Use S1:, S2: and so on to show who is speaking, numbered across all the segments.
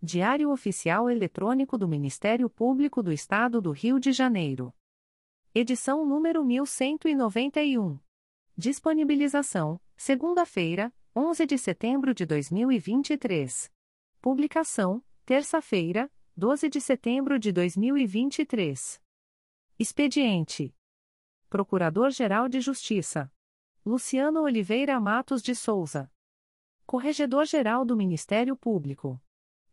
S1: Diário Oficial Eletrônico do Ministério Público do Estado do Rio de Janeiro. Edição número 1191. Disponibilização: segunda-feira, 11 de setembro de 2023. Publicação: terça-feira, 12 de setembro de 2023. Expediente: Procurador-Geral de Justiça Luciano Oliveira Matos de Souza. Corregedor-Geral do Ministério Público.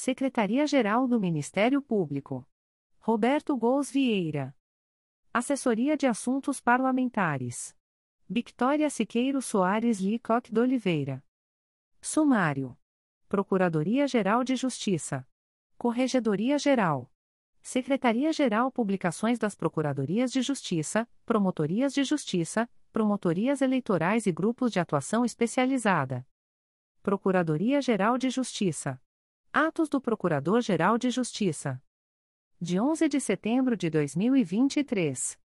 S1: Secretaria-Geral do Ministério Público. Roberto Gous Vieira. Assessoria de Assuntos Parlamentares. Victoria Siqueiro Soares Licoque de Oliveira. Sumário. Procuradoria-Geral de Justiça. Corregedoria-Geral. Secretaria-Geral Publicações das Procuradorias de Justiça, Promotorias de Justiça, Promotorias Eleitorais e Grupos de Atuação Especializada. Procuradoria-Geral de Justiça. Atos do Procurador-Geral de Justiça. De 11 de setembro de 2023.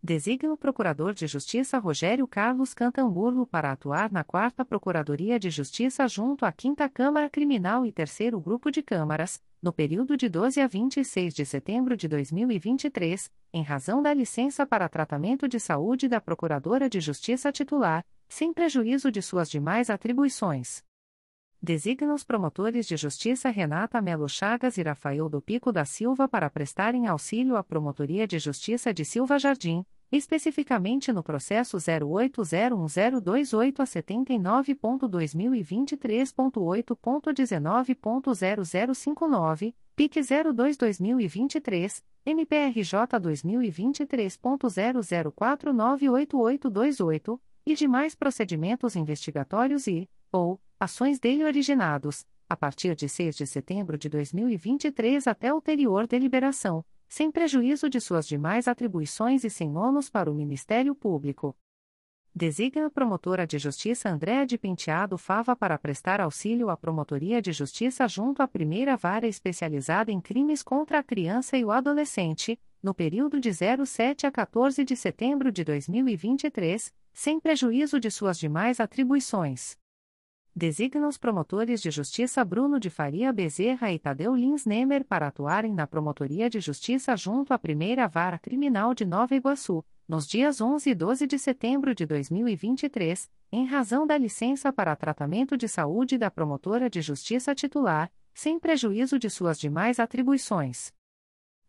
S1: Designa o Procurador de Justiça Rogério Carlos Cantamburlo para atuar na 4 Procuradoria de Justiça junto à 5 Câmara Criminal e 3 Grupo de Câmaras, no período de 12 a 26 de setembro de 2023, em razão da licença para tratamento de saúde da Procuradora de Justiça titular, sem prejuízo de suas demais atribuições designa os promotores de justiça Renata Melo Chagas e Rafael do Pico da Silva para prestarem auxílio à Promotoria de Justiça de Silva Jardim, especificamente no processo 08010228 a 79.2023.8.19.0059, PIC 02-2023, MPRJ 2023.00498828 e demais procedimentos investigatórios e, ou, ações dele originados, a partir de 6 de setembro de 2023 até ulterior deliberação, sem prejuízo de suas demais atribuições e sem ônus para o Ministério Público. Designa a promotora de justiça Andréa de Penteado Fava para prestar auxílio à Promotoria de Justiça junto à primeira vara especializada em crimes contra a criança e o adolescente, no período de 07 a 14 de setembro de 2023, sem prejuízo de suas demais atribuições designa os promotores de justiça Bruno de Faria Bezerra e Tadeu Lins Nemer para atuarem na Promotoria de Justiça junto à Primeira Vara Criminal de Nova Iguaçu, nos dias 11 e 12 de setembro de 2023, em razão da licença para tratamento de saúde da promotora de justiça titular, sem prejuízo de suas demais atribuições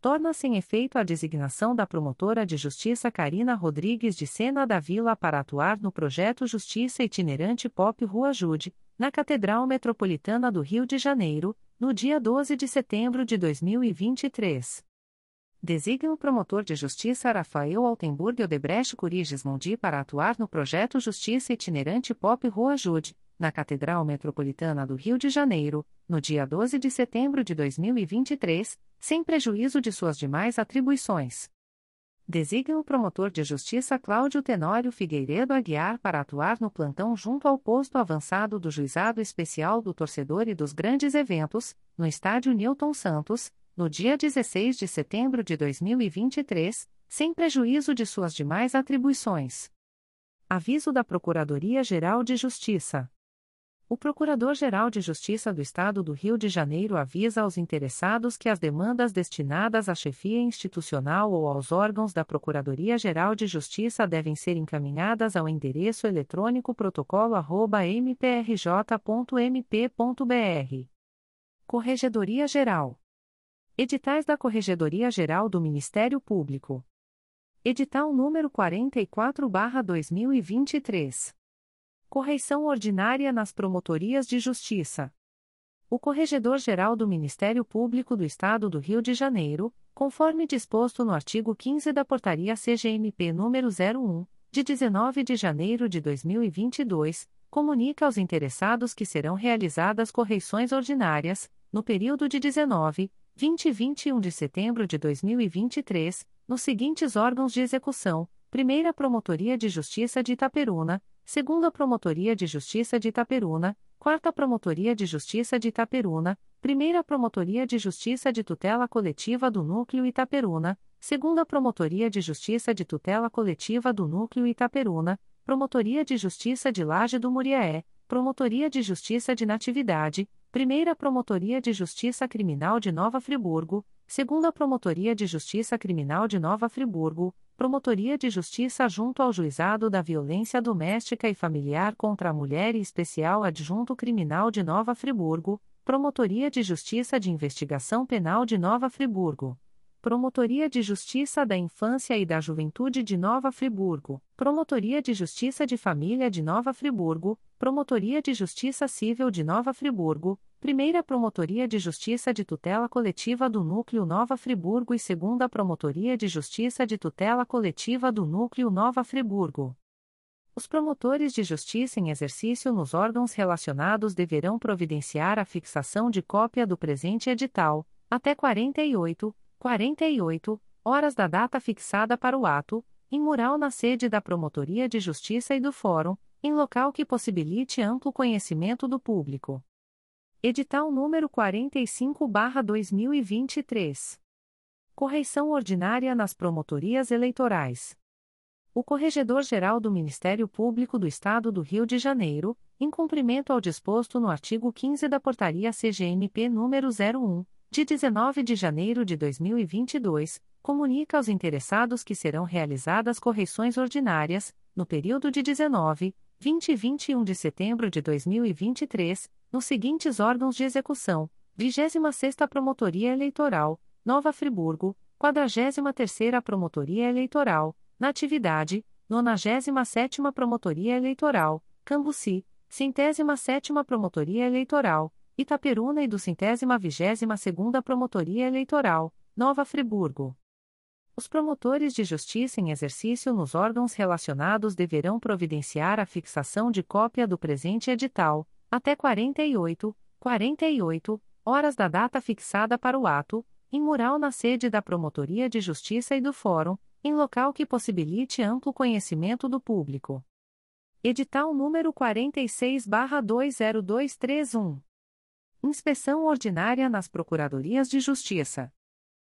S1: torna-se em efeito a designação da promotora de justiça Karina Rodrigues de Sena da Vila para atuar no projeto Justiça Itinerante Pop Rua Jude, na Catedral Metropolitana do Rio de Janeiro, no dia 12 de setembro de 2023. Designa o promotor de justiça Rafael Altenburg Odebrecht Curiges Mondi para atuar no projeto Justiça Itinerante Pop Rua Jude, na Catedral Metropolitana do Rio de Janeiro, no dia 12 de setembro de 2023, sem prejuízo de suas demais atribuições. Designa o promotor de justiça Cláudio Tenório Figueiredo Aguiar para atuar no plantão junto ao posto avançado do Juizado Especial do Torcedor e dos Grandes Eventos, no estádio Newton Santos, no dia 16 de setembro de 2023, sem prejuízo de suas demais atribuições. Aviso da Procuradoria-Geral de Justiça. O Procurador-Geral de Justiça do Estado do Rio de Janeiro avisa aos interessados que as demandas destinadas à chefia institucional ou aos órgãos da Procuradoria-Geral de Justiça devem ser encaminhadas ao endereço eletrônico protocolo@mprj.mp.br. Corregedoria Geral. Editais da Corregedoria Geral do Ministério Público. Edital número 44/2023. Correição ordinária nas promotorias de justiça. O Corregedor-Geral do Ministério Público do Estado do Rio de Janeiro, conforme disposto no artigo 15 da Portaria CGMP número 01, de 19 de janeiro de 2022, comunica aos interessados que serão realizadas correições ordinárias, no período de 19, 20 e 21 de setembro de 2023, nos seguintes órgãos de execução: Primeira Promotoria de Justiça de Itaperuna, Segunda Promotoria de Justiça de Itaperuna, Quarta Promotoria de Justiça de Itaperuna, Primeira Promotoria de Justiça de Tutela Coletiva do Núcleo Itaperuna, Segunda Promotoria de Justiça de Tutela Coletiva do Núcleo Itaperuna, Promotoria de Justiça de Laje do Muriaé, Promotoria de Justiça de Natividade, Primeira Promotoria de Justiça Criminal de Nova Friburgo, Segunda Promotoria de Justiça Criminal de Nova Friburgo, Promotoria de Justiça junto ao Juizado da Violência Doméstica e Familiar contra a Mulher e Especial Adjunto Criminal de Nova Friburgo, Promotoria de Justiça de Investigação Penal de Nova Friburgo. Promotoria de Justiça da Infância e da Juventude de Nova Friburgo, Promotoria de Justiça de Família de Nova Friburgo, Promotoria de Justiça Civil de Nova Friburgo, Primeira Promotoria de Justiça de Tutela Coletiva do Núcleo Nova Friburgo e Segunda Promotoria de Justiça de Tutela Coletiva do Núcleo Nova Friburgo. Os promotores de justiça em exercício nos órgãos relacionados deverão providenciar a fixação de cópia do presente edital, até 48, 48 horas da data fixada para o ato, em mural na sede da Promotoria de Justiça e do Fórum, em local que possibilite amplo conhecimento do público. Edital número 45/2023. Correição ordinária nas promotorias eleitorais. O Corregedor-Geral do Ministério Público do Estado do Rio de Janeiro, em cumprimento ao disposto no artigo 15 da Portaria CGMP número 01, de 19 de janeiro de 2022, comunica aos interessados que serão realizadas correições ordinárias, no período de 19, 20 e 21 de setembro de 2023, nos seguintes órgãos de execução: 26ª Promotoria Eleitoral, Nova Friburgo, 43ª Promotoria Eleitoral, Natividade, 97ª Promotoria Eleitoral, Cambuci, centésima sétima Promotoria Eleitoral, Itaperuna e do centésima vigésima segunda Promotoria Eleitoral, Nova Friburgo. Os promotores de justiça em exercício nos órgãos relacionados deverão providenciar a fixação de cópia do presente edital, até 48, 48 horas da data fixada para o ato, em mural na sede da Promotoria de Justiça e do Fórum, em local que possibilite amplo conhecimento do público. Edital número 46/20231. Inspeção ordinária nas Procuradorias de Justiça.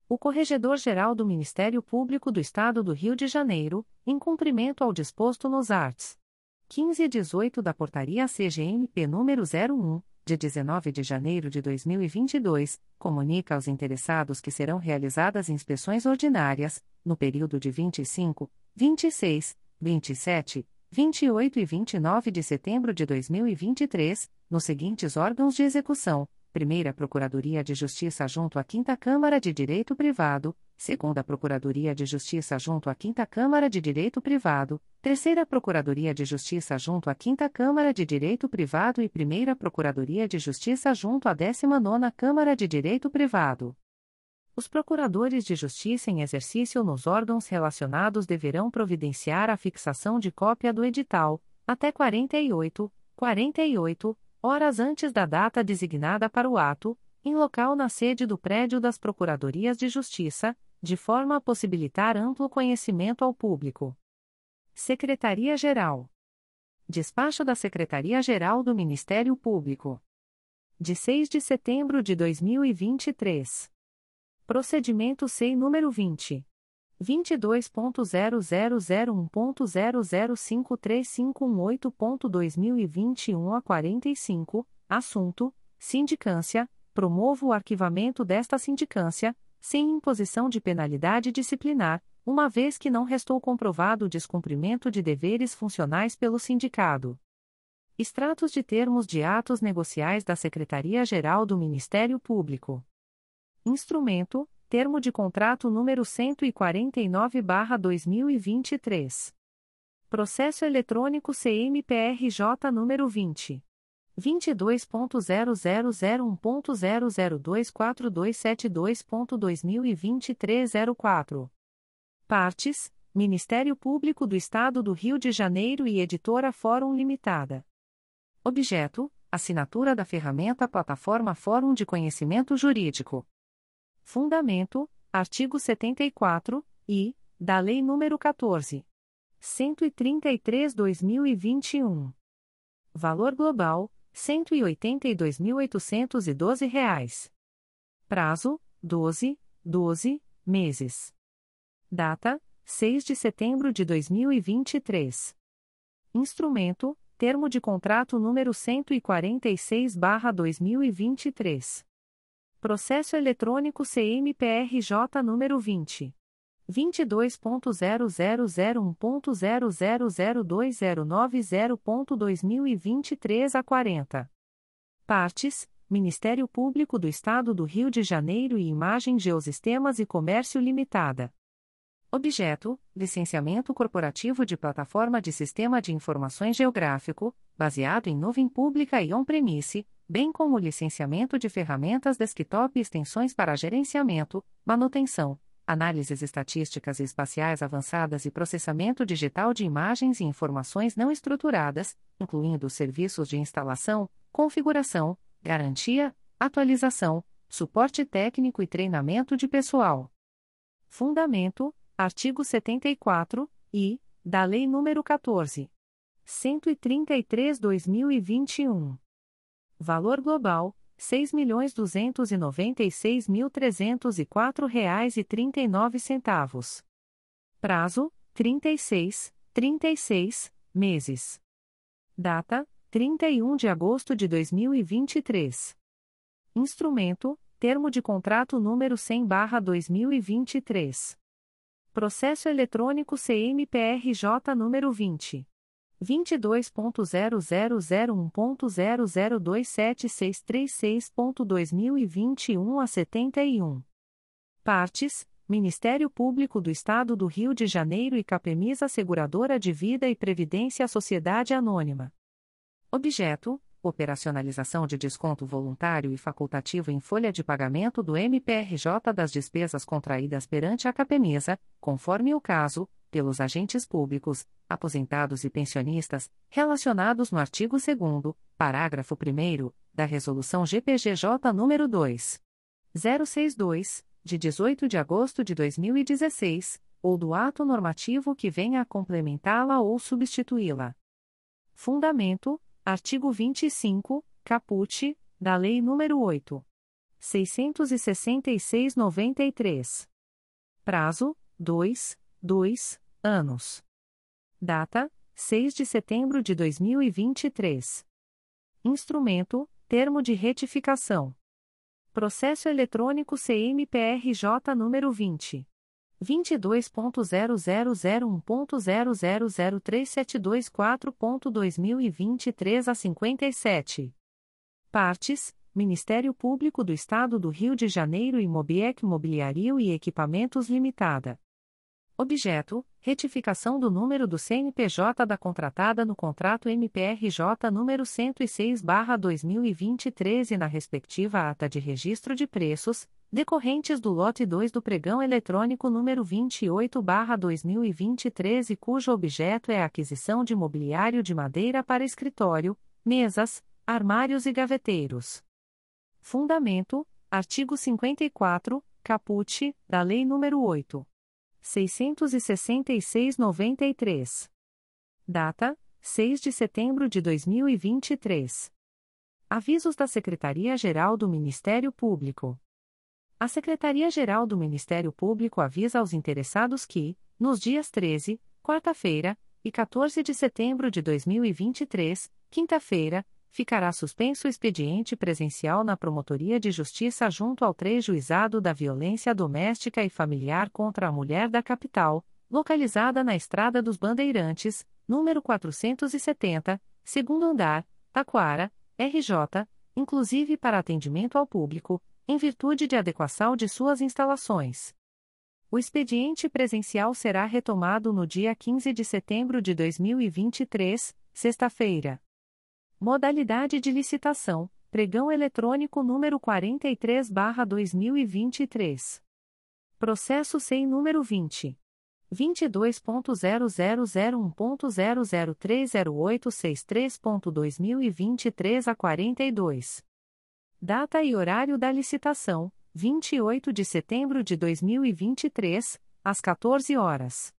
S1: O Corregedor-Geral do Ministério Público do Estado do Rio de Janeiro, em cumprimento ao disposto nos arts. 15 e 18 da Portaria CGMP número 01, de 19 de janeiro de 2022, comunica aos interessados que serão realizadas inspeções ordinárias, no período de 25, 26, 27, 28 e 29 de setembro de 2023, nos seguintes órgãos de execução: Primeira Procuradoria de Justiça junto à Quinta Câmara de Direito Privado, Segunda Procuradoria de Justiça junto à Quinta Câmara de Direito Privado, Terceira Procuradoria de Justiça junto à Quinta Câmara de Direito Privado e Primeira Procuradoria de Justiça junto à 19ª Câmara de Direito Privado. Os procuradores de justiça em exercício nos órgãos relacionados deverão providenciar a fixação de cópia do edital, até 48, 48 horas antes da data designada para o ato, em local na sede do prédio das Procuradorias de Justiça, de forma a possibilitar amplo conhecimento ao público. Secretaria-Geral. Despacho da Secretaria-Geral do Ministério Público. De 6 de setembro de 2023. Procedimento SEI número 20. 22.0001.0053518.2021 a 45, assunto: Sindicância, promovo o arquivamento desta sindicância, sem imposição de penalidade disciplinar, uma vez que não restou comprovado o descumprimento de deveres funcionais pelo sindicado. Extratos de termos de atos negociais da Secretaria-Geral do Ministério Público. Instrumento: Termo de contrato número 149/2023. Processo eletrônico CMPRJ número 20 22.0001.0024272.2023 04. Partes: Ministério Público do Estado do Rio de Janeiro e Editora Fórum Limitada. Objeto: Assinatura da ferramenta Plataforma Fórum de Conhecimento Jurídico. Fundamento: Artigo 74 e da Lei nº 14. 133/2021. Valor global: R$ 182.812. Prazo: 12, 12 meses. Data: 6 de setembro de 2023. Instrumento: Termo de contrato número 146/2023. Processo eletrônico CMPRJ número 20 22.0001.0002090.2023 a 40. Partes: Ministério Público do Estado do Rio de Janeiro e Imagem Geosistemas e Comércio Limitada. Objeto: Licenciamento corporativo de plataforma de Sistema de Informações Geográfico, baseado em nuvem pública e on-premise bem como licenciamento de ferramentas desktop e extensões para gerenciamento, manutenção, análises estatísticas e espaciais avançadas e processamento digital de imagens e informações não estruturadas, incluindo serviços de instalação, configuração, garantia, atualização, suporte técnico e treinamento de pessoal. Fundamento: artigo 74 e da Lei nº 14. 133/2021. Valor global: R$ 6.296.304,39. Prazo: 36, 36 meses. Data: 31 de agosto de 2023. Instrumento: Termo de contrato número 100/2023. Processo eletrônico CMPRJ número 20 22.0001.0027636.2021 a 71. Partes: Ministério Público do Estado do Rio de Janeiro e Capemisa Seguradora de Vida e Previdência Sociedade Anônima. Objeto: Operacionalização de desconto voluntário e facultativo em folha de pagamento do MPRJ das despesas contraídas perante a Capemisa, conforme o caso, pelos agentes públicos, aposentados e pensionistas, relacionados no artigo 2 parágrafo 1 da Resolução GPGJ nº 2. 062, de 18 de agosto de 2016, ou do ato normativo que venha a complementá-la ou substituí-la. Fundamento: artigo 25, caput, da Lei nº 8. 666-93. Prazo: 2, 2, anos. Data: 6 de setembro de 2023. Instrumento: Termo de retificação. Processo eletrônico CMPRJ número 20. 22.0001.0003724.2023 a 57. Partes: Ministério Público do Estado do Rio de Janeiro e Mobiec Mobiliário e Equipamentos Limitada. Objeto: retificação do número do CNPJ da contratada no contrato MPRJ número 106/2023 e na respectiva ata de registro de preços, decorrentes do lote 2 do pregão eletrônico número 28/2023 e cujo objeto é a aquisição de mobiliário de madeira para escritório, mesas, armários e gaveteiros. Fundamento: artigo 54, caput, da Lei nº 8. 666-93. Data: 6 de setembro de 2023. Avisos da Secretaria-Geral do Ministério Público. A Secretaria-Geral do Ministério Público avisa aos interessados que, nos dias 13, quarta-feira, e 14 de setembro de 2023, quinta-feira, ficará suspenso o expediente presencial na Promotoria de Justiça junto ao 3 Juizado da Violência Doméstica e Familiar contra a Mulher da Capital, localizada na Estrada dos Bandeirantes, número 470, segundo andar, Taquara, RJ, inclusive para atendimento ao público em virtude de adequação de suas instalações. O expediente presencial será retomado no dia 15 de setembro de 2023, sexta-feira. Modalidade de licitação: Pregão eletrônico número 43/2023. Processo SEI número 20 22.0001.0030863.2023 a 42. Data e horário da licitação: 28 de setembro de 2023, às 14 horas.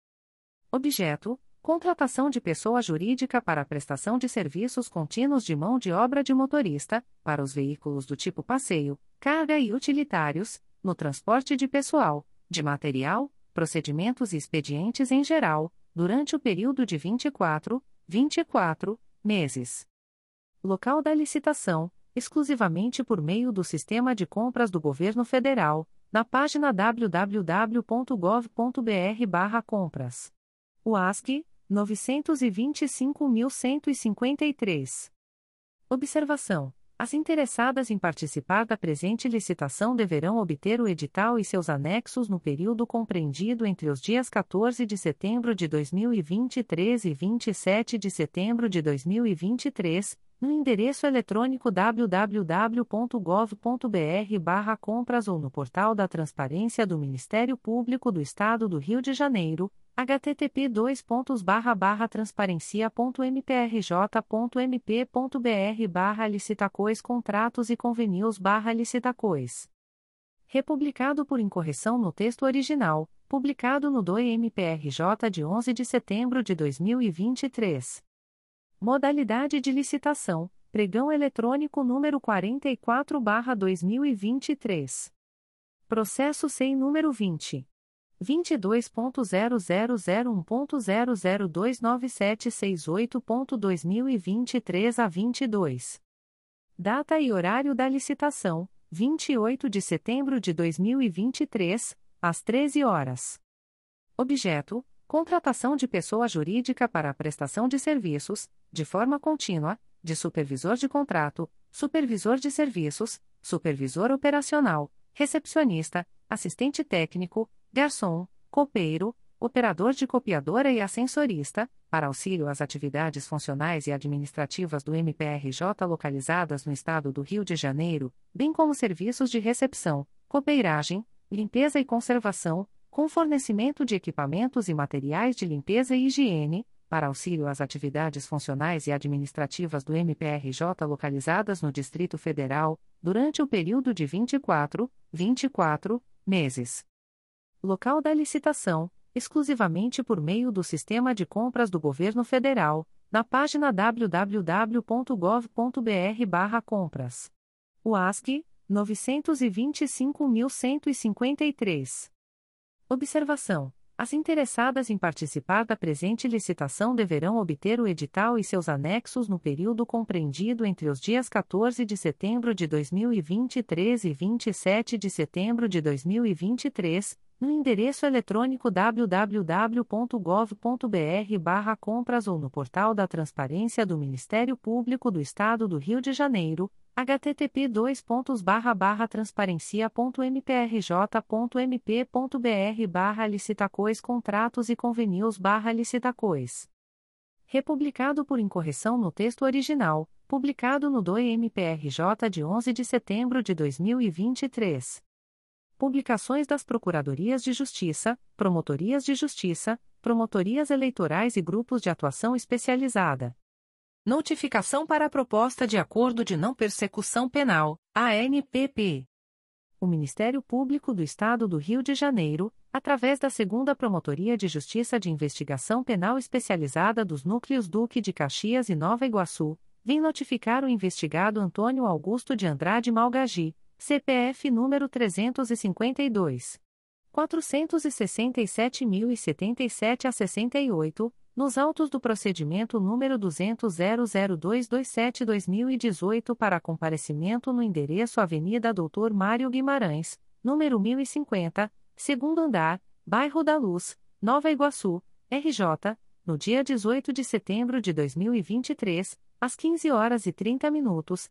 S1: Objeto: contratação de pessoa jurídica para prestação de serviços contínuos de mão de obra de motorista, para os veículos do tipo passeio, carga e utilitários, no transporte de pessoal, de material, procedimentos e expedientes em geral, durante o período de 24, 24 meses. Local da licitação: exclusivamente por meio do Sistema de Compras do Governo Federal, na página www.gov.br/compras. O ASC 925.153. Observação: As interessadas em participar da presente licitação deverão obter o edital e seus anexos no período compreendido entre os dias 14 de setembro de 2023 e 27 de setembro de 2023 no endereço eletrônico www.gov.br/compras ou no portal da Transparência do Ministério Público do Estado do Rio de Janeiro, http://transparencia.mprj.mp.br/barra licitacois contratos e convenios barra licitacois. Republicado por incorreção no texto original, publicado no DOE-MPRJ de 11 de setembro de 2023. Modalidade de licitação: Pregão eletrônico número 44/2023. Processo SEI número 20 22.0001.0029768.2023 a 22. Data e horário da licitação: 28 de setembro de 2023, às 13 horas. Objeto: Contratação de pessoa jurídica para a prestação de serviços, de forma contínua, de supervisor de contrato, supervisor de serviços, supervisor operacional, recepcionista, assistente técnico, garçom, copeiro, operador de copiadora e ascensorista, para auxílio às atividades funcionais e administrativas do MPRJ localizadas no estado do Rio de Janeiro, bem como serviços de recepção, copeiragem, limpeza e conservação, com fornecimento de equipamentos e materiais de limpeza e higiene, para auxílio às atividades funcionais e administrativas do MPRJ localizadas no Distrito Federal, durante o período de 24, 24 meses. Local da licitação: exclusivamente por meio do Sistema de Compras do Governo Federal, na página www.gov.br/compras. O ASC 925.153. Observação: As interessadas em participar da presente licitação deverão obter o edital e seus anexos no período compreendido entre os dias 14 de setembro de 2023 e 27 de setembro de 2023, no endereço eletrônico www.gov.br/compras ou no portal da Transparência do Ministério Público do Estado do Rio de Janeiro http transparencia.mprj.mp.br barra licitacois contratos e convenios barra licitacois. Republicado por incorreção no texto original, publicado no DOE-MPRJ de 11 de setembro de 2023. Publicações das Procuradorias de Justiça, Promotorias de Justiça, Promotorias Eleitorais e Grupos de Atuação Especializada. Notificação para a Proposta de Acordo de Não Persecução Penal, ANPP. O Ministério Público do Estado do Rio de Janeiro, através da Segunda Promotoria de Justiça de Investigação Penal Especializada dos Núcleos Duque de Caxias e Nova Iguaçu, vem notificar o investigado Antônio Augusto de Andrade Malgagi, CPF número 352. 467.077 a 68, nos autos do procedimento número 200.00227-2018 para comparecimento no endereço Avenida Doutor Mário Guimarães, número 1050, segundo andar, Bairro da Luz, Nova Iguaçu, RJ, no dia 18 de setembro de 2023, às 15 horas e 30 minutos,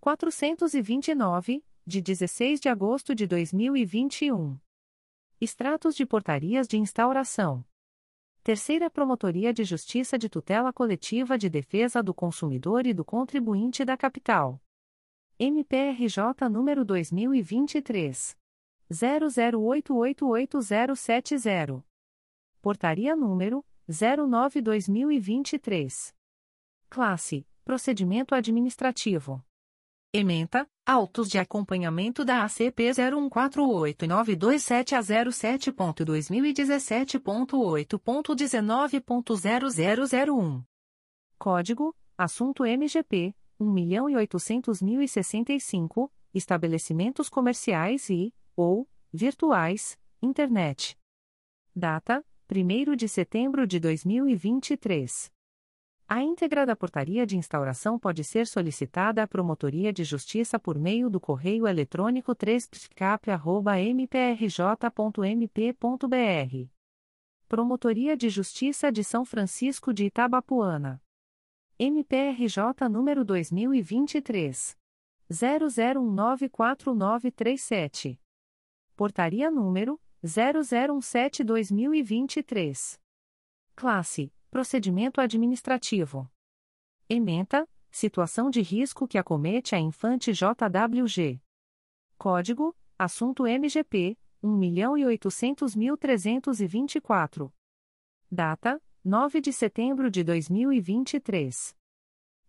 S1: 429, de 16 de agosto de 2021. Extratos de portarias de instauração. Terceira Promotoria de Justiça de Tutela Coletiva de Defesa do Consumidor e do Contribuinte da Capital. MPRJ número 2023 00888070. Portaria número 09/2023. Classe: Procedimento administrativo. Ementa, autos de acompanhamento da ACP 01489227 a 07.2017.8.19.0001. Código: Assunto MGP 1.800.065, estabelecimentos comerciais e, ou, virtuais, internet. Data: 1 de setembro de 2023. A íntegra da portaria de instauração pode ser solicitada à Promotoria de Justiça por meio do correio eletrônico 3psicap.mprj.mp.br. Promotoria de Justiça de São Francisco de Itabapuana. MPRJ número 2023. 00194937. Portaria número 0017-2023. Classe Procedimento administrativo. Ementa, situação de risco que acomete a infante JWG. Código, assunto MGP, 1.800.324. Data, 9 de setembro de 2023.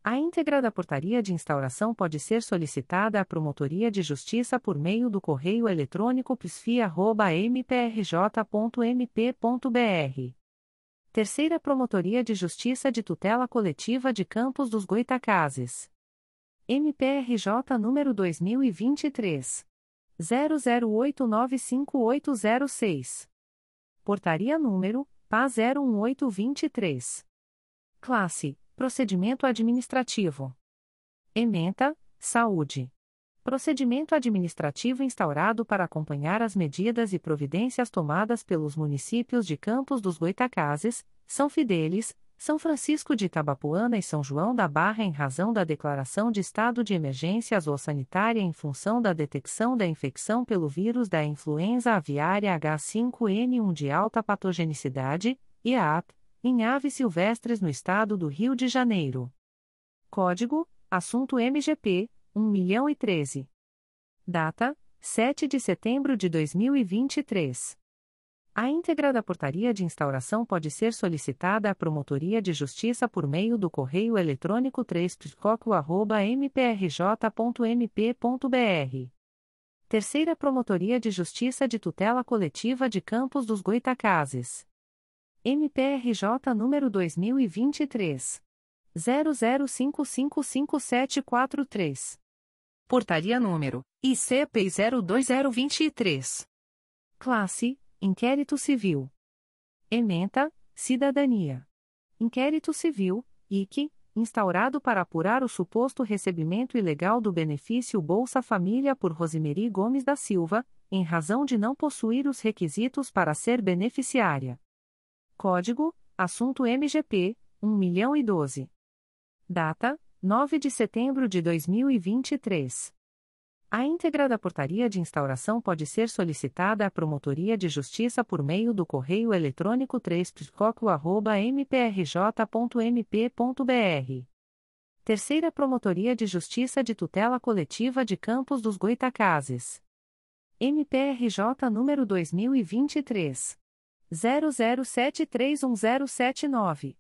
S1: A íntegra da portaria de instauração pode ser solicitada à Promotoria de Justiça por meio do correio eletrônico psfia.mprj.mp.br Terceira Promotoria de Justiça de Tutela Coletiva de Campos dos Goitacazes. MPRJ número 2023 00895806. Portaria número PA 01823. Classe: Procedimento administrativo. Ementa: Saúde. Procedimento administrativo instaurado para acompanhar as medidas e providências tomadas pelos municípios de Campos dos Goitacazes, São Fidélis, São Francisco de Itabapuana e São João da Barra em razão da declaração de estado de emergência sanitária em função da detecção da infecção pelo vírus da influenza aviária H5N1 de alta patogenicidade, IAP, em aves silvestres no estado do Rio de Janeiro. Código: Assunto MGP 1 milhão e 13. Data: 7 de setembro de 2023. A íntegra da portaria de instauração pode ser solicitada à Promotoria de Justiça por meio do correio eletrônico 3 mprj.mp.br. Terceira Promotoria de Justiça de Tutela Coletiva de Campos dos Goitacazes. MPRJ número 2023 00555743. Portaria número ICP 02023. Classe: Inquérito Civil. Ementa: Cidadania. Inquérito Civil, IC, instaurado para apurar o suposto recebimento ilegal do benefício Bolsa Família por Rosemary Gomes da Silva, em razão de não possuir os requisitos para ser beneficiária. Código: Assunto MGP 1.012. Data: 9 de setembro de 2023. A íntegra da portaria de instauração pode ser solicitada à Promotoria de Justiça por meio do correio eletrônico 3 mprj.mp.br. Terceira Promotoria de Justiça de Tutela Coletiva de Campos dos Goitacazes. MPRJ número 2023 00731079.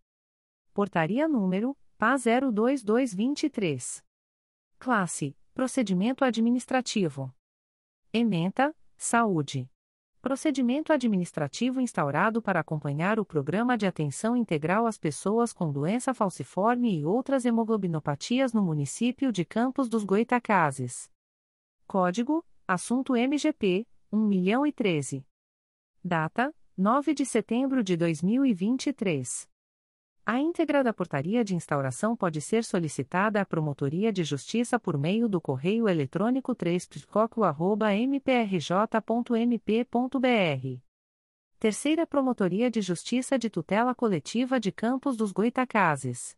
S1: Portaria número PA 02223. Classe: Procedimento administrativo. Ementa: Saúde. Procedimento administrativo instaurado para acompanhar o Programa de Atenção Integral às Pessoas com Doença Falciforme e outras hemoglobinopatias no município de Campos dos Goitacazes. Código: Assunto MGP 1.013. Data: 9 de setembro de 2023. A íntegra da portaria de instauração pode ser solicitada à Promotoria de Justiça por meio do correio eletrônico 3 mprj.mp.br. Terceira Promotoria de Justiça de Tutela Coletiva de Campos dos Goitacazes.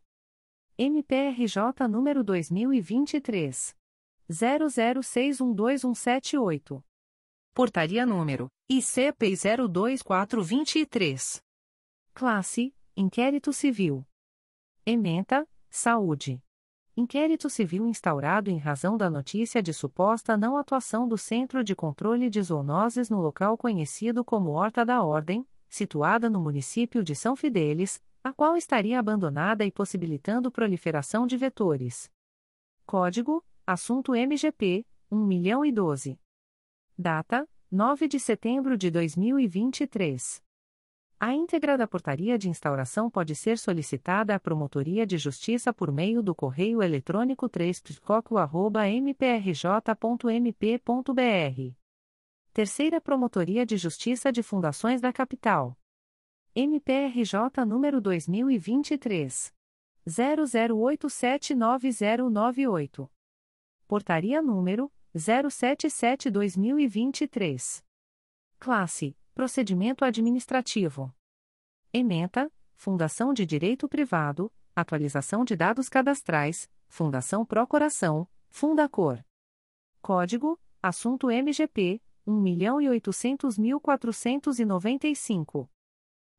S1: MPRJ número 2023 00612178. Portaria número ICP 02423. Classe: Inquérito Civil. Ementa: Saúde. Inquérito civil instaurado em razão da notícia de suposta não atuação do Centro de Controle de Zoonoses no local conhecido como Horta da Ordem, situada no município de São Fidélis, a qual estaria abandonada e possibilitando proliferação de vetores. Código: Assunto MGP 1.012. Data: 9 de setembro de 2023. A íntegra da portaria de instauração pode ser solicitada à Promotoria de Justiça por meio do correio eletrônico 3 mprj.mp.br. Terceira Promotoria de Justiça de Fundações da Capital. MPRJ número 2023 00879098. Portaria número 077/2023. Classe: Procedimento administrativo. Ementa: Fundação de Direito Privado, atualização de dados cadastrais, Fundação Procuração, Fundacor. Código: Assunto MGP 1.800.495.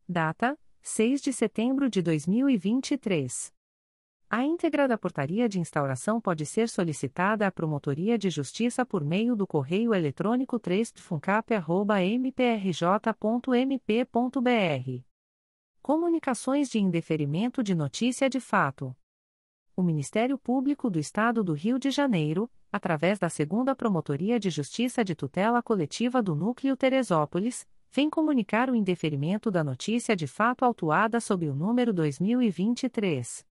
S1: Data: 6 de setembro de 2023. A íntegra da portaria de instauração pode ser solicitada à Promotoria de Justiça por meio do correio eletrônico 3funcap.mprj.mp.br. Comunicações de indeferimento de notícia de fato. O Ministério Público do Estado do Rio de Janeiro, através da Segunda Promotoria de Justiça de Tutela Coletiva do Núcleo Teresópolis, vem comunicar o indeferimento da notícia de fato autuada sob o número 2023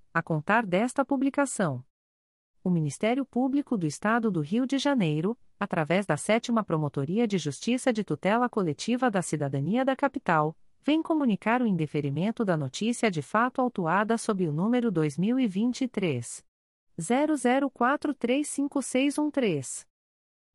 S1: a contar desta publicação. O Ministério Público do Estado do Rio de Janeiro, através da Sétima Promotoria de Justiça de Tutela Coletiva da Cidadania da Capital, vem comunicar o indeferimento da notícia de fato autuada sob o número 2023 00435613.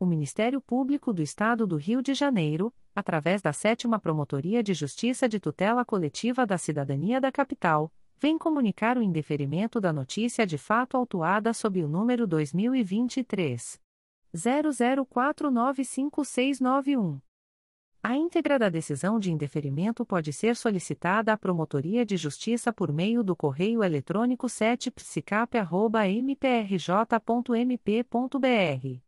S1: O Ministério Público do Estado do Rio de Janeiro, através da Sétima Promotoria de Justiça de Tutela Coletiva da Cidadania da Capital, vem comunicar o indeferimento da notícia de fato autuada sob o número 2023 00495691. A íntegra da decisão de indeferimento pode ser solicitada à Promotoria de Justiça por meio do correio eletrônico 7psicap.mprj.mp.br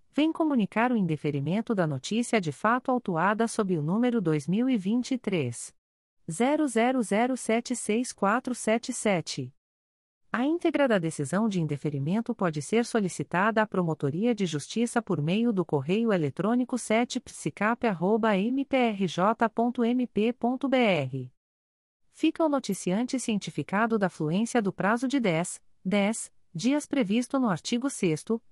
S1: vem comunicar o indeferimento da notícia de fato autuada sob o número 2023 00076477. A íntegra da decisão de indeferimento pode ser solicitada à Promotoria de Justiça por meio do correio eletrônico 7psicap.mprj.mp.br fica o noticiante cientificado da fluência do prazo de 10, 10 dias previsto no artigo 6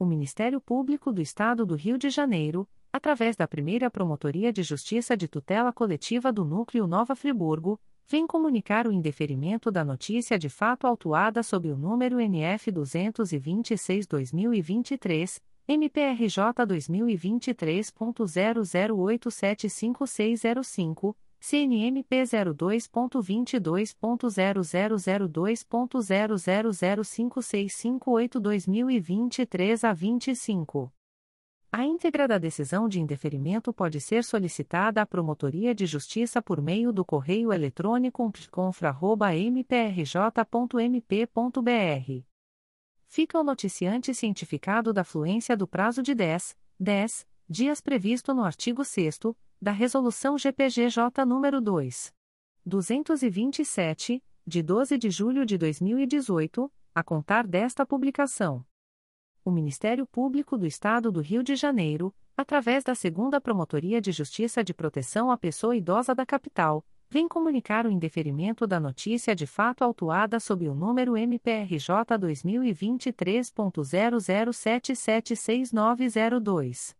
S1: O Ministério Público do Estado do Rio de Janeiro, através da primeira Promotoria de Justiça de Tutela Coletiva do Núcleo Nova Friburgo, vem comunicar o indeferimento da notícia de fato autuada sob o número NF 226-2023, MPRJ 2023.00875605. CNMP 02.22.0002.0005658-2023 a 25. A íntegra da decisão de indeferimento pode ser solicitada à Promotoria de Justiça por meio do correio eletrônico pconfra.mprj.mp.br. Fica o noticiante cientificado da fluência do prazo de 10, 10 dias previsto no artigo 6 da Resolução GPGJ nº 2. 227, de 12 de julho de 2018, a contar desta publicação. O Ministério Público do Estado do Rio de Janeiro, através da Segunda Promotoria de Justiça de Proteção à Pessoa Idosa da Capital, vem comunicar o indeferimento da notícia de fato autuada sob o número MPRJ 2023.00776902.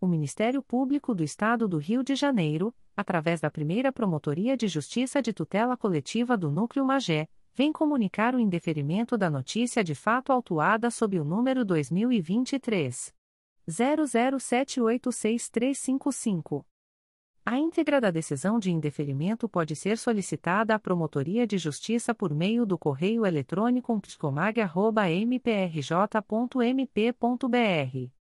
S1: O Ministério Público do Estado do Rio de Janeiro, através da primeira Promotoria de Justiça de Tutela Coletiva do Núcleo Magé, vem comunicar o indeferimento da notícia de fato autuada sob o número 2023. 00786355. A íntegra da decisão de indeferimento pode ser solicitada à Promotoria de Justiça por meio do correio eletrônico psicomag.mprj.mp.br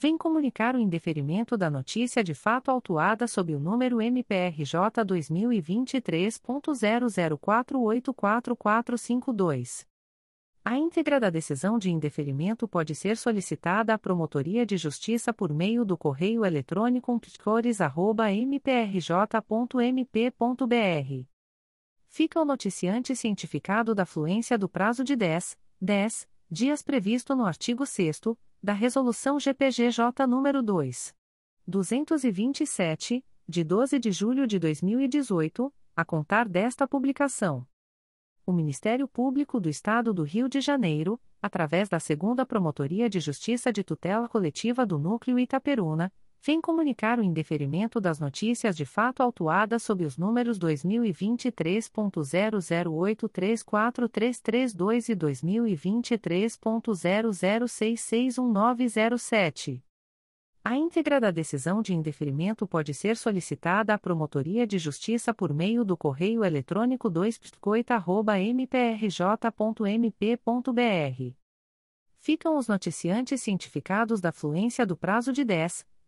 S1: vem comunicar o indeferimento da notícia de fato autuada sob o número MPRJ 2023.00484452. A íntegra da decisão de indeferimento pode ser solicitada à Promotoria de Justiça por meio do correio eletrônico picores.mprj.mp.br. Fica o noticiante cientificado da fluência do prazo de 10, 10 dias previsto no artigo 6 da Resolução GPGJ nº 2. 227, de 12 de julho de 2018, a contar desta publicação. O Ministério Público do Estado do Rio de Janeiro, através da Segunda Promotoria de Justiça de Tutela Coletiva do Núcleo Itaperuna, vem comunicar o indeferimento das notícias de fato autuadas sob os números 2023.00834332 e 2023.00661907. A íntegra da decisão de indeferimento pode ser solicitada à Promotoria de Justiça por meio do correio eletrônico 2 mprj.mp.br. Ficam os noticiantes cientificados da fluência do prazo de 10,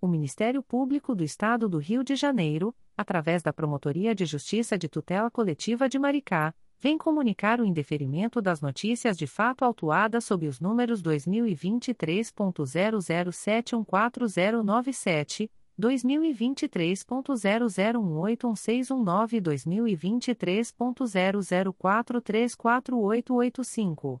S1: O Ministério Público do Estado do Rio de Janeiro, através da Promotoria de Justiça de Tutela Coletiva de Maricá, vem comunicar o indeferimento das notícias de fato autuadas sob os números 2023.00714097, 2023.00181619 e 2023.00434885.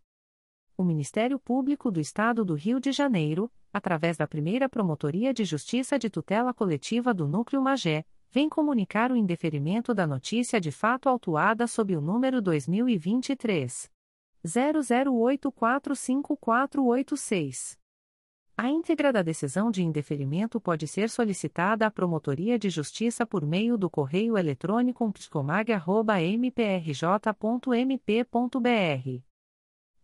S1: O Ministério Público do Estado do Rio de Janeiro, através da primeira Promotoria de Justiça de Tutela Coletiva do Núcleo Magé, vem comunicar o indeferimento da notícia de fato autuada sob o número 2023. 00845486. A íntegra da decisão de indeferimento pode ser solicitada à Promotoria de Justiça por meio do correio eletrônico psicomag.mprj.mp.br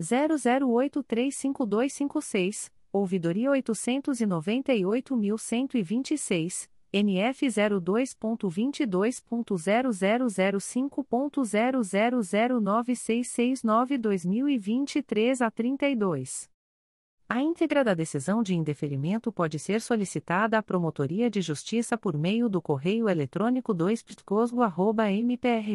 S1: 00835256, ouvidoria 898.126, NF 02.22.0005.0009669-2023 a 32. A íntegra da decisão de indeferimento pode ser solicitada à Promotoria de Justiça por meio do correio eletrônico 2 mprj.mp.br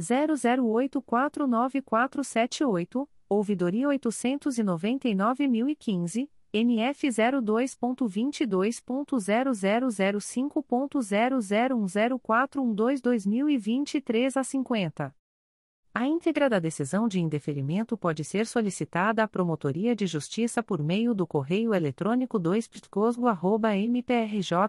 S1: 00849478, ouvidoria 899.015, NF 02.22.0005.0010412-2023 a 50. A íntegra da decisão de indeferimento pode ser solicitada à Promotoria de Justiça por meio do correio eletrônico 2 mprj.mp.br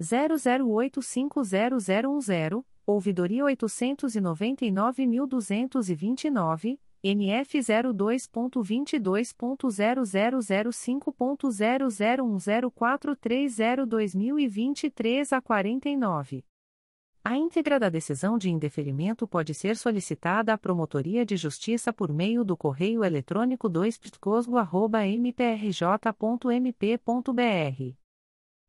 S1: 00850010, ouvidoria 899.229 NF 02.22.0005.0010430-2023 a 49. A íntegra da decisão de indeferimento pode ser solicitada à Promotoria de Justiça por meio do correio eletrônico 2 mprj.mp.br.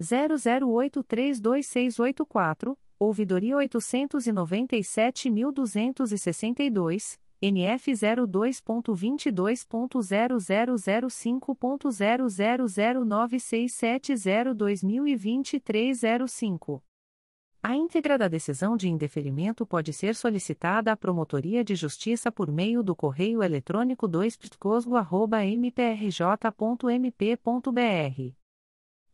S1: 00832684 ouvidoria 897.262, NF 02.22.0005.0009670-2023 05. A íntegra da decisão de indeferimento pode ser solicitada à Promotoria de Justiça por meio do correio eletrônico 2 mprj.mp.br.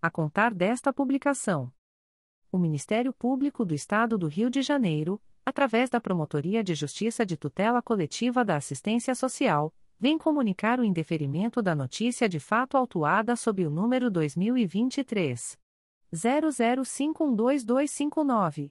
S1: a contar desta publicação. O Ministério Público do Estado do Rio de Janeiro, através da Promotoria de Justiça de Tutela Coletiva da Assistência Social, vem comunicar o indeferimento da notícia de fato autuada sob o número 2023 00512259.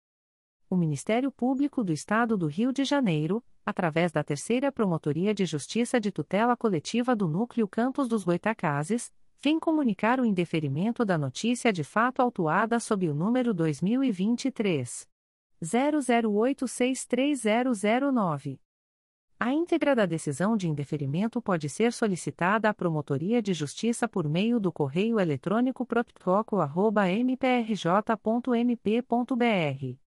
S1: O Ministério Público do Estado do Rio de Janeiro, através da Terceira Promotoria de Justiça de Tutela Coletiva do Núcleo Campos dos Goitacazes, vem comunicar o indeferimento da notícia de fato autuada sob o número 2023 00863009. A íntegra da decisão de indeferimento pode ser solicitada à Promotoria de Justiça por meio do correio eletrônico proptoco.mprj.mp.br.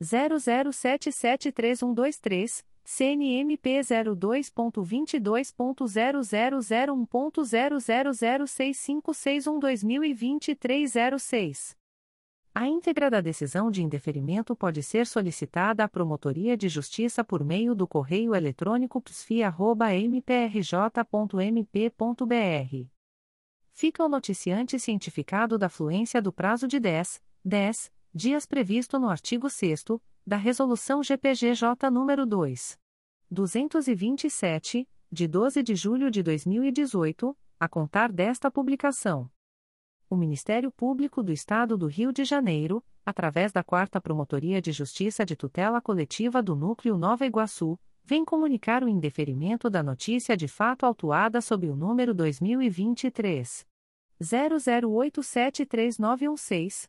S1: 00773123 CNMP 02.22.0001.0006561-2023 06. A íntegra da decisão de indeferimento pode ser solicitada à Promotoria de Justiça por meio do correio eletrônico psfia.mprj.mp.br fica o noticiante cientificado da fluência do prazo de 10, 10 dias previsto no artigo 6 da Resolução GPGJ nº 2. 227, de 12 de julho de 2018, a contar desta publicação. O Ministério Público do Estado do Rio de Janeiro, através da 4 Promotoria de Justiça de Tutela Coletiva do Núcleo Nova Iguaçu, vem comunicar o indeferimento da notícia de fato autuada sob o número 2023 00873916,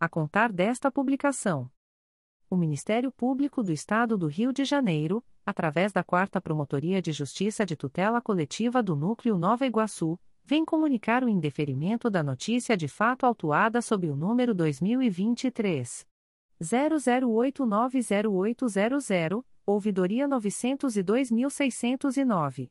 S1: a contar desta publicação. O Ministério Público do Estado do Rio de Janeiro, através da 4 Promotoria de Justiça de Tutela Coletiva do Núcleo Nova Iguaçu, vem comunicar o indeferimento da notícia de fato autuada sob o número 2023 00890800 ouvidoria 902.609.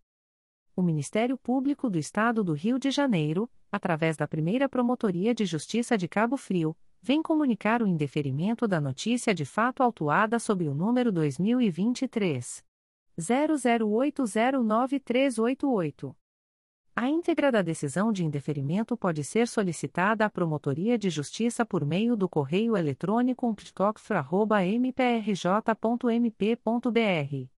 S1: O Ministério Público do Estado do Rio de Janeiro, através da primeira Promotoria de Justiça de Cabo Frio, vem comunicar o indeferimento da notícia de fato autuada sob o número 2023. 00809388. A íntegra da decisão de indeferimento pode ser solicitada à Promotoria de Justiça por meio do correio eletrônico ptocfra.mprj.mp.br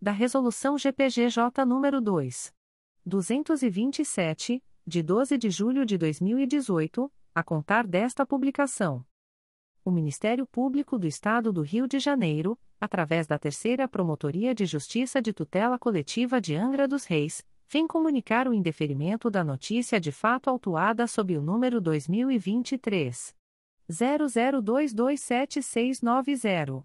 S1: da Resolução GPGJ nº 2. 227, de 12 de julho de 2018, a contar desta publicação. O Ministério Público do Estado do Rio de Janeiro, através da Terceira Promotoria de Justiça de Tutela Coletiva de Angra dos Reis, vem comunicar o indeferimento da notícia de fato autuada sob o número 2023 00227690.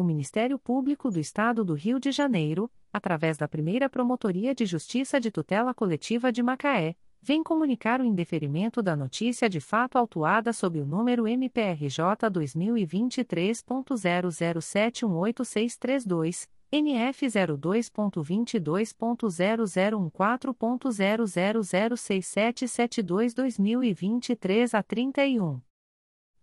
S1: o Ministério Público do Estado do Rio de Janeiro, através da primeira Promotoria de Justiça de Tutela Coletiva de Macaé, vem comunicar o indeferimento da notícia de fato autuada sob o número MPRJ 2023.00718632. NF 02.22.0014.0006772 2023 a 31.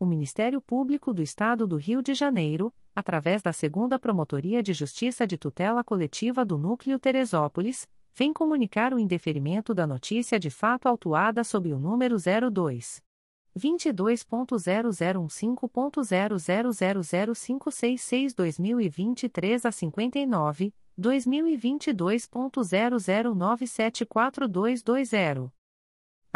S1: O Ministério Público do Estado do Rio de Janeiro, através da Segunda Promotoria de Justiça de Tutela Coletiva do Núcleo Teresópolis, vem comunicar o indeferimento da notícia de fato autuada sob o número 02 22.0015.00005666-2023 a 59, 2022.00974220.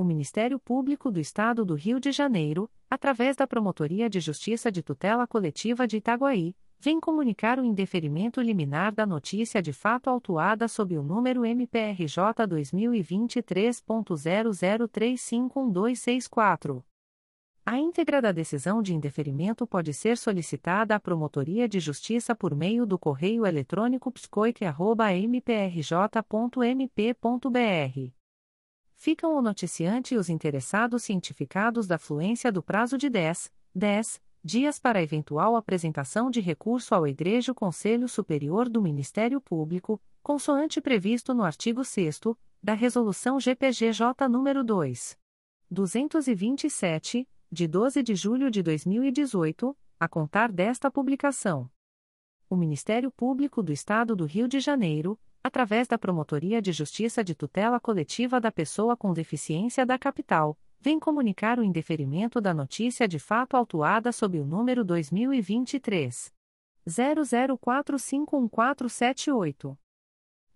S1: O Ministério Público do Estado do Rio de Janeiro, através da Promotoria de Justiça de Tutela Coletiva de Itaguaí, vem comunicar o indeferimento liminar da notícia de fato autuada sob o número MPRJ 2023.00351264. A íntegra da decisão de indeferimento pode ser solicitada à Promotoria de Justiça por meio do correio eletrônico psicoic.mprj.mp.br. Ficam o noticiante e os interessados cientificados da fluência do prazo de 10, 10 dias para eventual apresentação de recurso ao Egrejo Conselho Superior do Ministério Público, consoante previsto no artigo 6 da Resolução GPGJ nº 2. 227, de 12 de julho de 2018, a contar desta publicação. O Ministério Público do Estado do Rio de Janeiro, através da Promotoria de Justiça de Tutela Coletiva da Pessoa com Deficiência da Capital, vem comunicar o indeferimento da notícia de fato autuada sob o número 2023 00451478.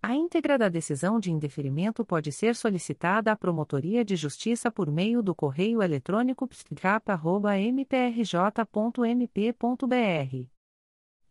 S1: A íntegra da decisão de indeferimento pode ser solicitada à Promotoria de Justiça por meio do correio eletrônico psicap.mprj.mp.br.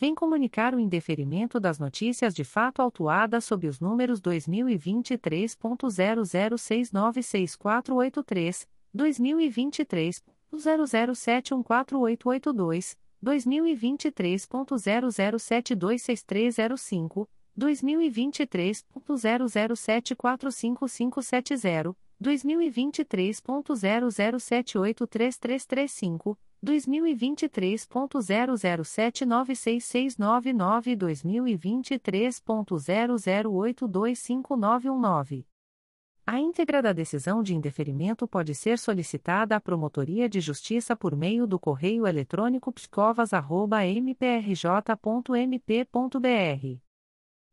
S1: vem comunicar o indeferimento das notícias de fato autuadas sob os números 2023.00696483, 2023.00714882, 2023.00726305, 2023.00745570, 2023.00783335, 2023.00796699 e 2023.00825919. A íntegra da decisão de indeferimento pode ser solicitada à Promotoria de Justiça por meio do correio eletrônico pscovas.mprj.mp.br.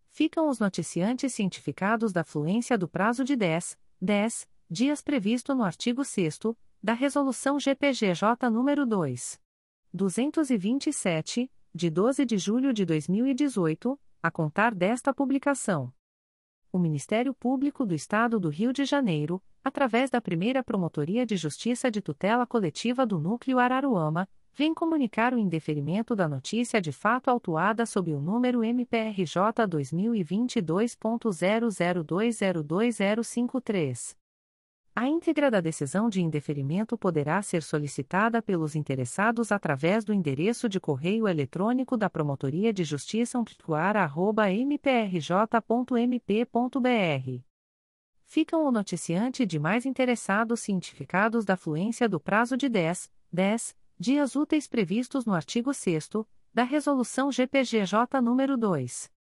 S1: Ficam os noticiantes cientificados da fluência do prazo de 10, 10 dias previsto no artigo 6 da Resolução GPGJ nº 2. 227, de 12 de julho de 2018, a contar desta publicação. O Ministério Público do Estado do Rio de Janeiro, através da primeira Promotoria de Justiça de Tutela Coletiva do Núcleo Araruama, vem comunicar o indeferimento da notícia de fato autuada sob o número MPRJ 2022.00202053. A íntegra da decisão de indeferimento poderá ser solicitada pelos interessados através do endereço de correio eletrônico da Promotoria de Justiça umpticoara.mprj.mp.br. Ficam o noticiante de mais interessados cientificados da fluência do prazo de 10, 10 dias úteis previstos no artigo 6 da Resolução GPGJ nº 2.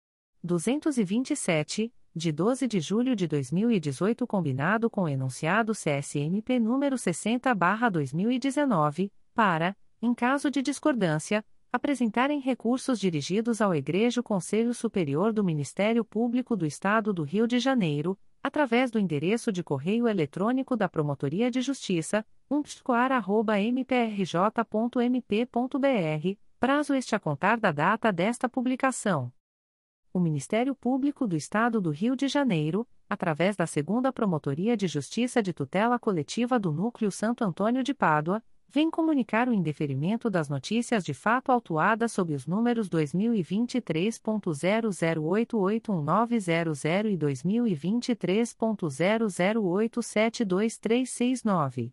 S1: 227, de 12 de julho de 2018 combinado com o enunciado CSMP número 60/2019, para, em caso de discordância, apresentarem recursos dirigidos ao Egrejo Conselho Superior do Ministério Público do Estado do Rio de Janeiro, através do endereço de correio eletrônico da Promotoria de Justiça, umpticoar.mprj.mp.br prazo este a contar da data desta publicação. O Ministério Público do Estado do Rio de Janeiro, através da Segunda Promotoria de Justiça de Tutela Coletiva do Núcleo Santo Antônio de Pádua, vem comunicar o indeferimento das notícias de fato autuadas sob os números 2023.00881900 e 2023.00872369.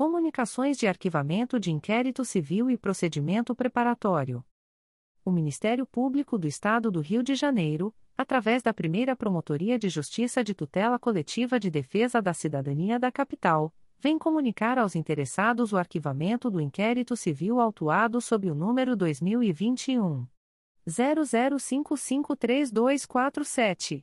S1: Comunicações de arquivamento de inquérito civil e procedimento preparatório. O Ministério Público do Estado do Rio de Janeiro, através da primeira Promotoria de Justiça de Tutela Coletiva de Defesa da Cidadania da Capital, vem comunicar aos interessados o arquivamento do inquérito civil autuado sob o número 2021 00553247.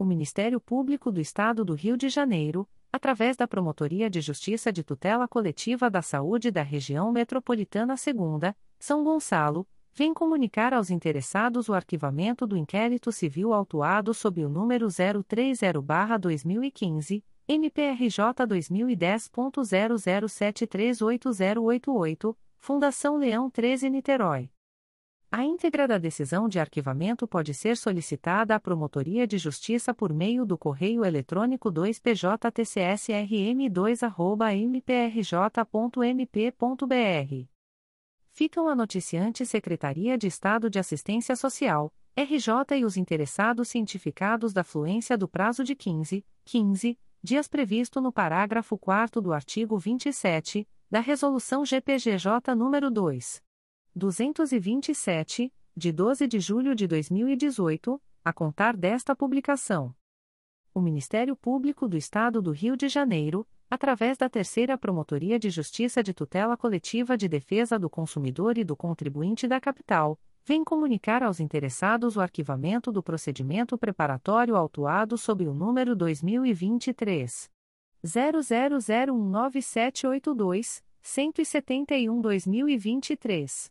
S1: O Ministério Público do Estado do Rio de Janeiro, através da Promotoria de Justiça de Tutela Coletiva da Saúde da Região Metropolitana II, São Gonçalo, vem comunicar aos interessados o arquivamento do inquérito civil autuado sob o número 030-2015, MPRJ 2010.00738088, Fundação Leão 13 Niterói. A íntegra da decisão de arquivamento pode ser solicitada à Promotoria de Justiça por meio do correio eletrônico 2PJTCSRM2@mprj.mp.br. Ficam a noticiante Secretaria de Estado de Assistência Social, RJ e os interessados cientificados da fluência do prazo de 15, 15 dias previsto no parágrafo 4 do artigo 27 da Resolução GPGJ nº 2. 227, de 12 de julho de 2018, a contar desta publicação. O Ministério Público do Estado do Rio de Janeiro, através da Terceira Promotoria de Justiça de Tutela Coletiva de Defesa do Consumidor e do Contribuinte da Capital, vem comunicar aos interessados o arquivamento do procedimento preparatório autuado sob o número 2023 00019782, 171-2023.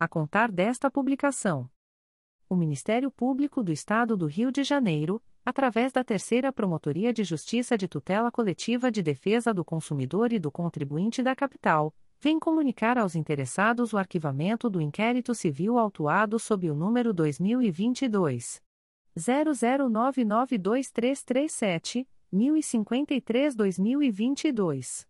S1: a contar desta publicação. O Ministério Público do Estado do Rio de Janeiro, através da Terceira Promotoria de Justiça de Tutela Coletiva de Defesa do Consumidor e do Contribuinte da Capital, vem comunicar aos interessados o arquivamento do inquérito civil autuado sob o número 2022 00992337, 1053-2022.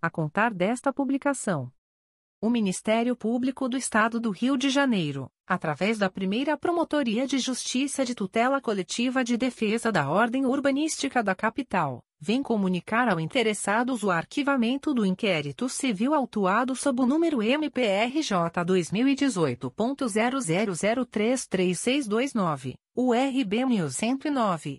S1: a contar desta publicação. O Ministério Público do Estado do Rio de Janeiro, através da primeira Promotoria de Justiça de Tutela Coletiva de Defesa da Ordem Urbanística da Capital, vem comunicar ao interessado o arquivamento do inquérito civil autuado sob o número MPRJ 2018.00033629, URB 1109.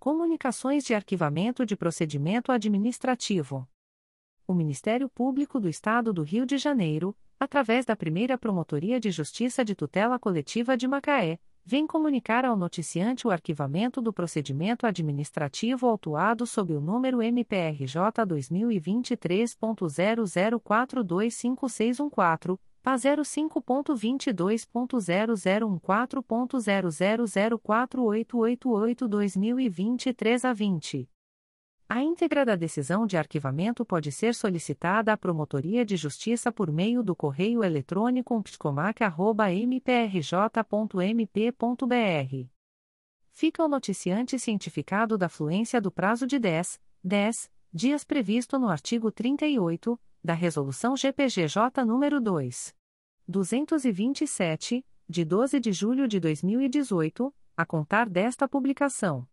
S1: Comunicações de Arquivamento de Procedimento Administrativo. O Ministério Público do Estado do Rio de Janeiro, através da primeira Promotoria de Justiça de Tutela Coletiva de Macaé, vem comunicar ao noticiante o arquivamento do procedimento administrativo autuado sob o número MPRJ 2023.00425614 PA 05.22.0014.0004888-2023 a 20. A íntegra da decisão de arquivamento pode ser solicitada à Promotoria de Justiça por meio do correio eletrônico psicomac.mprj.mp.br. Fica o noticiante cientificado da fluência do prazo de 10, 10 dias previsto no artigo 38 da Resolução GPGJ nº 2. 227, de 12 de julho de 2018, a contar desta publicação.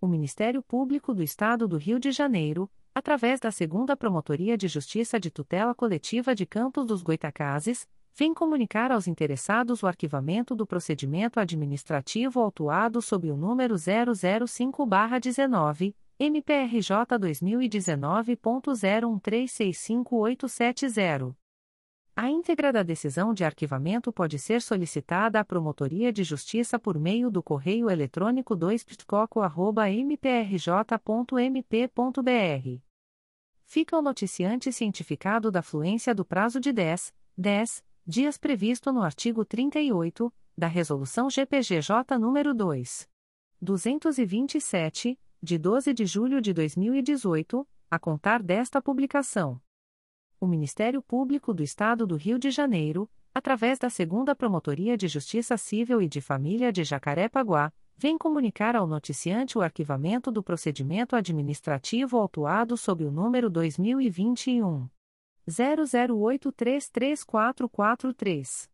S1: O Ministério Público do Estado do Rio de Janeiro, através da Segunda Promotoria de Justiça de Tutela Coletiva de Campos dos Goitacazes, vem comunicar aos interessados o arquivamento do procedimento administrativo autuado sob o número 005-19 MPRJ 2019.01365870. A íntegra da decisão de arquivamento pode ser solicitada à Promotoria de Justiça por meio do correio eletrônico 2ptcoco.mprj.mp.br. Fica o noticiante cientificado da fluência do prazo de 10, 10 dias previsto no artigo 38 da Resolução GPGJ nº 2. 227, de 12 de julho de 2018, a contar desta publicação. O Ministério Público do Estado do Rio de Janeiro, através da Segunda Promotoria de Justiça Civil e de Família de Jacarepaguá, vem comunicar ao noticiante o arquivamento do procedimento administrativo autuado sob o número 2021 00833443.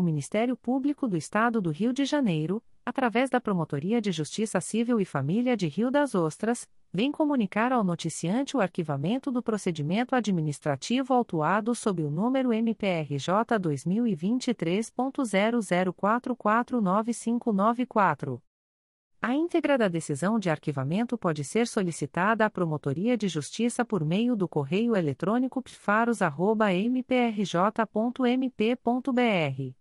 S1: O Ministério Público do Estado do Rio de Janeiro, através da Promotoria de Justiça Civil e Família de Rio das Ostras, vem comunicar ao noticiante o arquivamento do procedimento administrativo autuado sob o número MPRJ 2023.00449594. A íntegra da decisão de arquivamento pode ser solicitada à Promotoria de Justiça por meio do correio eletrônico pfaros.mprj.mp.br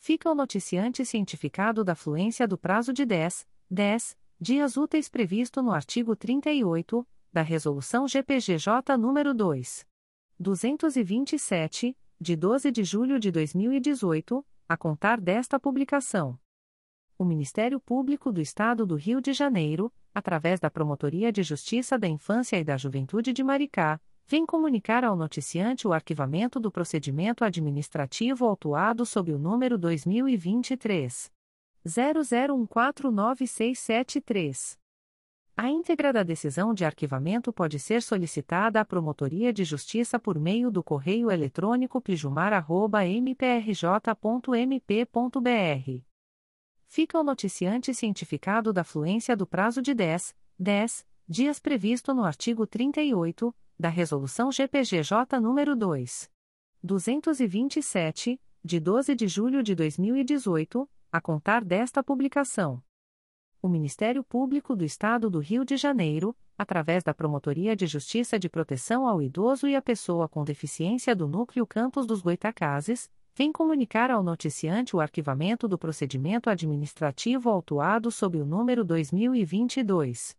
S1: fica o noticiante cientificado da fluência do prazo de 10, 10 dias úteis previsto no artigo 38 da Resolução GPGJ nº 2. 227, de 12 de julho de 2018, a contar desta publicação. O Ministério Público do Estado do Rio de Janeiro, através da Promotoria de Justiça da Infância e da Juventude de Maricá, vem comunicar ao noticiante o arquivamento do procedimento administrativo autuado sob o número 2023 00149673. A íntegra da decisão de arquivamento pode ser solicitada à Promotoria de Justiça por meio do correio eletrônico pijumar.mprj.mp.br. Fica o noticiante cientificado da fluência do prazo de 10, 10 dias previsto no artigo 38 da Resolução GPGJ nº 2. 227, de 12 de julho de 2018, a contar desta publicação. O Ministério Público do Estado do Rio de Janeiro, através da Promotoria de Justiça de Proteção ao Idoso e à Pessoa com Deficiência do Núcleo Campos dos Goitacazes, vem comunicar ao noticiante o arquivamento do procedimento administrativo autuado sob o número 2022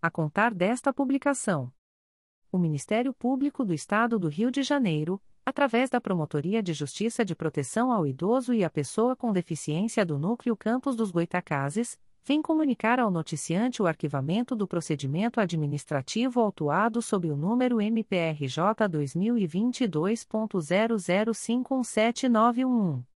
S1: a contar desta publicação. O Ministério Público do Estado do Rio de Janeiro, através da Promotoria de Justiça de Proteção ao Idoso e à Pessoa com Deficiência do Núcleo Campos dos Goitacazes, vem comunicar ao noticiante o arquivamento do procedimento administrativo autuado sob o número MPRJ 2022.00517911.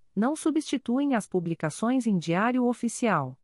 S1: não substituem as publicações em Diário Oficial